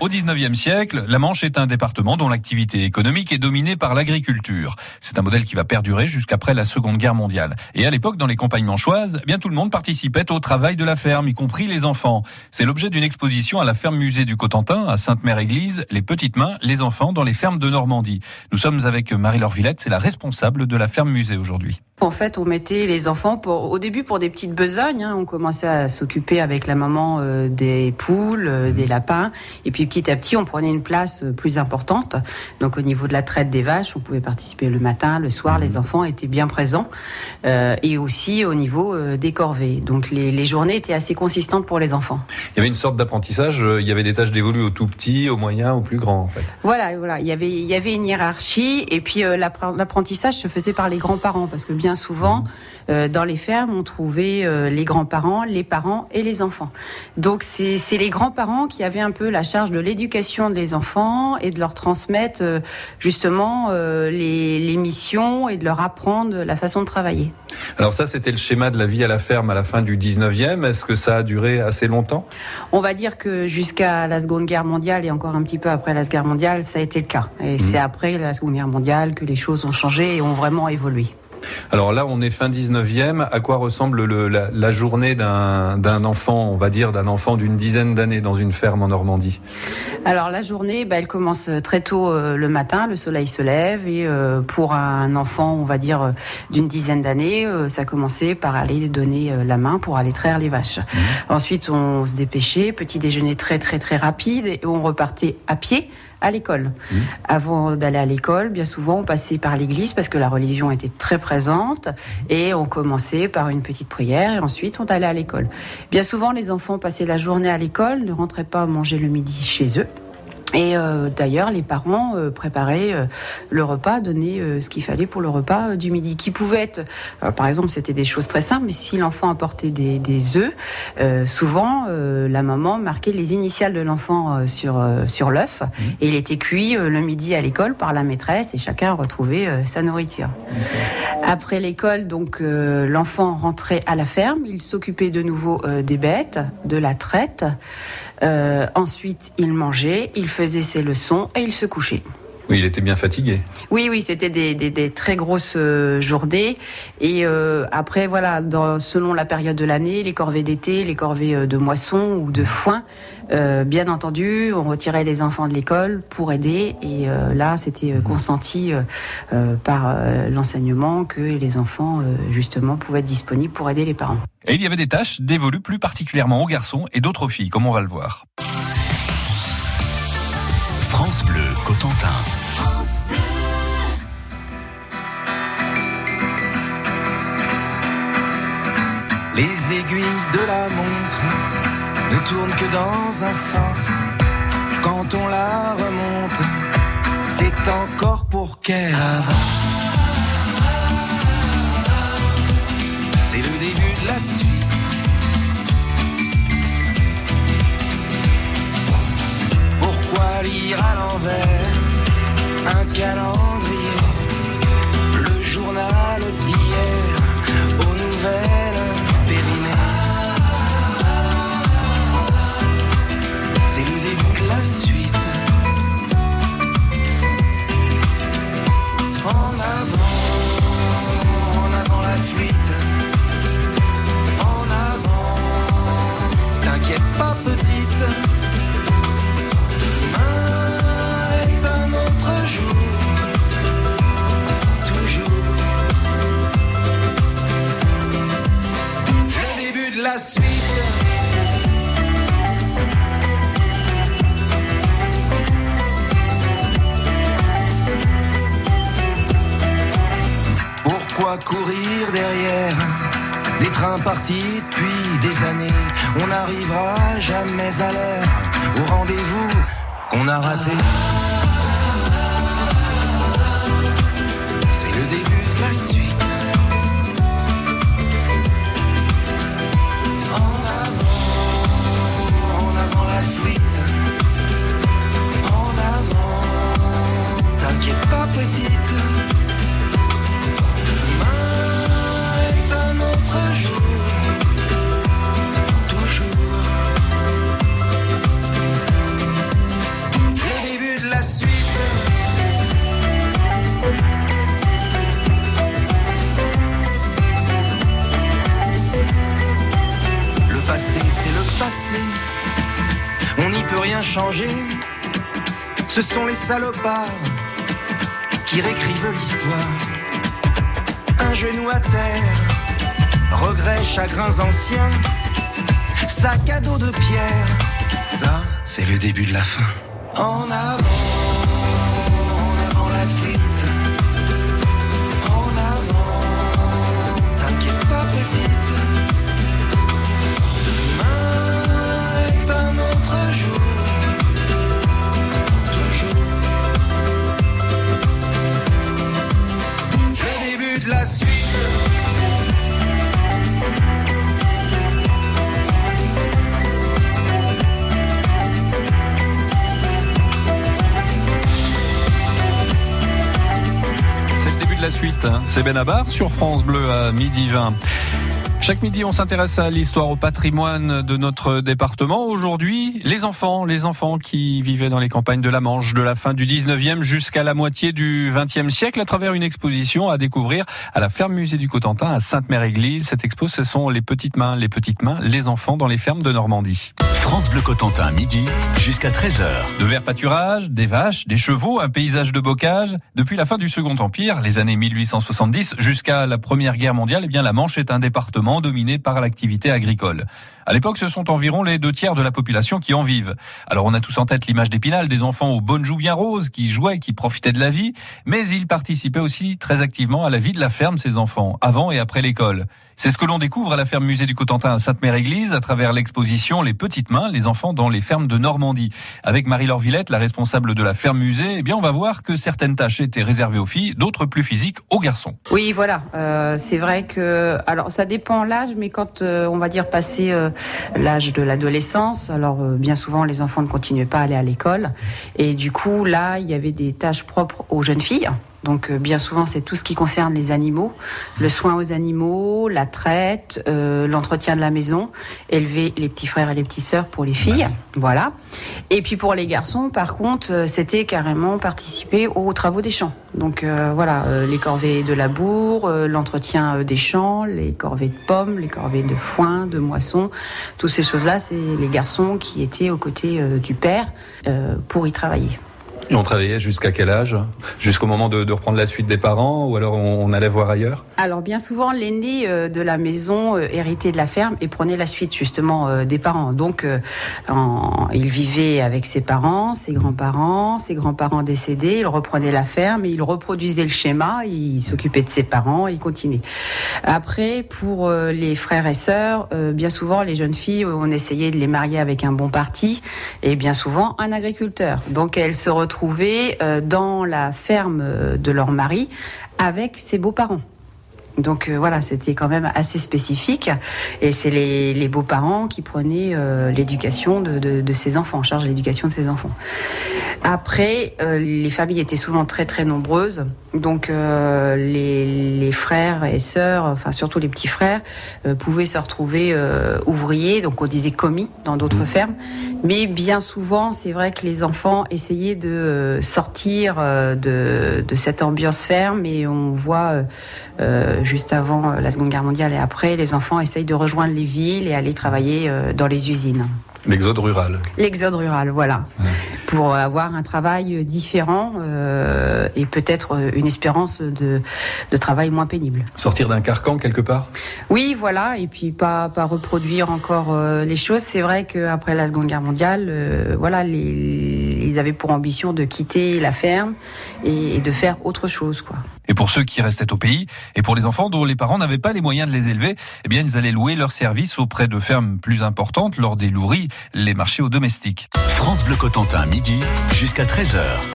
Au 19e siècle, la Manche est un département dont l'activité économique est dominée par l'agriculture. C'est un modèle qui va perdurer jusqu'après la Seconde Guerre mondiale. Et à l'époque, dans les campagnes manchoises, eh bien tout le monde participait au travail de la ferme, y compris les enfants. C'est l'objet d'une exposition à la ferme musée du Cotentin, à Sainte-Mère-Église, les petites mains, les enfants dans les fermes de Normandie. Nous sommes avec Marie-Laure Villette, c'est la responsable de la ferme musée aujourd'hui. En fait, on mettait les enfants pour, au début pour des petites besognes. Hein. On commençait à s'occuper avec la maman euh, des poules, euh, des lapins, et puis petit à petit, on prenait une place euh, plus importante. Donc, au niveau de la traite des vaches, on pouvait participer le matin, le soir. Les enfants étaient bien présents, et aussi au niveau des corvées. Donc, les, les, journées étaient assez consistantes pour les enfants. Il y avait une sorte d'apprentissage. Il y avait des tâches dévolues au tout petit, au moyen, au plus grand, en fait. Voilà, voilà. Il y avait, il y avait une hiérarchie, et puis l'apprentissage se faisait par les grands-parents, parce que bien souvent, euh, dans les fermes, on trouvait euh, les grands-parents, les parents et les enfants. Donc c'est les grands-parents qui avaient un peu la charge de l'éducation des enfants et de leur transmettre euh, justement les, les missions et de leur apprendre la façon de travailler. Alors ça, c'était le schéma de la vie à la ferme à la fin du 19e. Est-ce que ça a duré assez longtemps? On va dire que jusqu'à la Seconde Guerre mondiale et encore un petit peu après la Seconde Guerre mondiale, ça a été le cas. Et mmh. c'est après la Seconde Guerre mondiale que les choses ont changé et ont vraiment évolué. Alors là, on est fin 19e. À quoi ressemble la, journée d'un enfant, on va dire, d'un enfant d'une dizaine d'années dans une ferme en Normandie? Alors la journée, bah, elle commence très tôt euh, le matin, le soleil se lève et euh, pour un enfant, on va dire, euh, d'une dizaine d'années, ça commençait par aller donner la main pour aller traire les vaches. Mmh. Ensuite, on se dépêchait, petit déjeuner très très très rapide et on repartait à pied à l'école. Mmh. Avant d'aller à l'école, bien souvent, on passait par l'église parce que la religion était très présente et on commençait par une petite prière et ensuite on allait à l'école. Bien souvent, les enfants passaient la journée à l'école, ne rentraient pas manger le midi chez eux. Et euh, d'ailleurs, les parents euh, préparaient euh, le repas, donnaient ce qu'il fallait pour le repas du midi, qui pouvait être, par exemple, c'était des choses très simples, mais si l'enfant apportait des, des œufs, souvent la maman marquait les initiales de l'enfant sur sur l'œuf, mmh. et il était cuit le midi à l'école par la maîtresse, et chacun retrouvait sa nourriture. Après l'école, donc l'enfant rentrait à la ferme, il s'occupait de nouveau des bêtes, de la traite. Euh, ensuite, il mangeait, il faisait ses leçons et il se couchait. Oui, il était bien fatigué. Oui, oui, c'était des, des, des, très grosses euh, journées. Et euh, après, voilà, dans, selon la période de l'année, les corvées d'été, les corvées euh, de moisson ou de foin, euh, bien entendu, on retirait les enfants de l'école pour aider. Et euh, là, c'était consenti par l'enseignement que les enfants, justement, pouvaient être disponibles pour aider les parents. Et il y avait des tâches dévolues plus particulièrement aux garçons et d'autres aux filles, comme on va le voir. France Bleu Cotentin. Les aiguilles de la montre ne tournent que dans un sens. Quand on la remonte, c'est encore pour qu'elle avance. C'est le début de la suite. Un calendrier, le journal d'hier aux nouvelles c'est le début de la suite. En avant, Pourquoi courir derrière des trains partis depuis des années? On n'arrivera jamais à l'heure au rendez-vous qu'on a raté. On n'y peut rien changer. Ce sont les salopards qui réécrivent l'histoire. Un genou à terre, regrets, chagrins anciens, sac à dos de pierre. Ça, c'est le début de la fin. En avant. C'est Benabar sur France Bleu à midi 20. Chaque midi, on s'intéresse à l'histoire, au patrimoine de notre département. Aujourd'hui, les enfants, les enfants qui vivaient dans les campagnes de la Manche de la fin du 19e jusqu'à la moitié du 20e siècle à travers une exposition à découvrir à la ferme musée du Cotentin à Sainte-Mère-Église. Cette expo, ce sont les petites mains, les petites mains, les enfants dans les fermes de Normandie. France Bleu Cotentin, midi jusqu'à 13h. De verts pâturages, des vaches, des chevaux, un paysage de bocage. Depuis la fin du Second Empire, les années 1870 jusqu'à la Première Guerre mondiale, eh bien la Manche est un département dominé par l'activité agricole. À l'époque, ce sont environ les deux tiers de la population qui en vivent. Alors on a tous en tête l'image d'Épinal, des enfants aux bonnes joues bien roses, qui jouaient, qui profitaient de la vie, mais ils participaient aussi très activement à la vie de la ferme, ces enfants, avant et après l'école. C'est ce que l'on découvre à la ferme musée du Cotentin à Sainte-Mère-Église à travers l'exposition Les petites mains, les enfants dans les fermes de Normandie. Avec Marie-Laure Villette, la responsable de la ferme musée, eh bien on va voir que certaines tâches étaient réservées aux filles, d'autres plus physiques aux garçons. Oui, voilà. Euh, c'est vrai que alors ça dépend l'âge, mais quand euh, on va dire passer euh, l'âge de l'adolescence, alors bien souvent les enfants ne continuaient pas à aller à l'école, et du coup là il y avait des tâches propres aux jeunes filles. Donc euh, bien souvent, c'est tout ce qui concerne les animaux, le soin aux animaux, la traite, euh, l'entretien de la maison, élever les petits frères et les petites sœurs pour les filles, voilà. Et puis pour les garçons, par contre, euh, c'était carrément participer aux travaux des champs. Donc voilà, les corvées de labour, l'entretien des champs, les corvées de pommes, les corvées de foin, de moisson, toutes ces choses-là, c'est les garçons qui étaient aux côtés du père pour y travailler. Et on travaillait jusqu'à quel âge? Jusqu'au moment de, reprendre la suite des parents ou alors on, allait voir ailleurs? Alors bien souvent l'aîné euh, de la maison euh, héritait de la ferme et prenait la suite justement euh, des parents. Donc en, il vivait avec ses parents, ses grands-parents, ses grands-parents décédés, il reprenait la ferme et il reproduisait le schéma, il s'occupait de ses parents, il continuait. Après pour les frères et sœurs, bien souvent les jeunes filles on essayait de les marier avec un bon parti et bien souvent un agriculteur. Donc elles se retrouvent euh, dans la ferme euh, de leur mari avec ses beaux-parents. Donc euh, voilà, c'était quand même assez spécifique. Et c'est les, beaux-parents qui prenaient l'éducation de, de, ses enfants, en charge l'éducation de ses enfants. Après, les familles étaient souvent très très nombreuses. Donc euh, les, frères et sœurs, enfin surtout les petits frères, euh, pouvaient se retrouver euh, ouvriers, donc on disait commis dans d'autres mmh. fermes. Mais bien souvent, c'est vrai que les enfants essayaient de sortir de, de cette ambiance ferme et on voit juste avant la Seconde Guerre mondiale et après, les enfants essayent de rejoindre les villes et aller travailler dans les usines. L'exode rural. L'exode rural, voilà. Pour avoir un travail différent euh, et peut-être une espérance de, de, travail moins pénible. Sortir d'un carcan quelque part? Oui, voilà. Et puis pas, pas reproduire encore euh, les choses. C'est vrai qu'après la Seconde Guerre mondiale, euh, voilà, les, ils avaient pour ambition de quitter la ferme et, et de faire autre chose, quoi. Et pour ceux qui restaient au pays, et pour les enfants dont les parents n'avaient pas les moyens de les élever, eh bien, ils allaient louer leurs services auprès de fermes plus importantes lors des loueries, les marchés aux domestiques. France Bleu Cotentin, midi, jusqu'à 13h.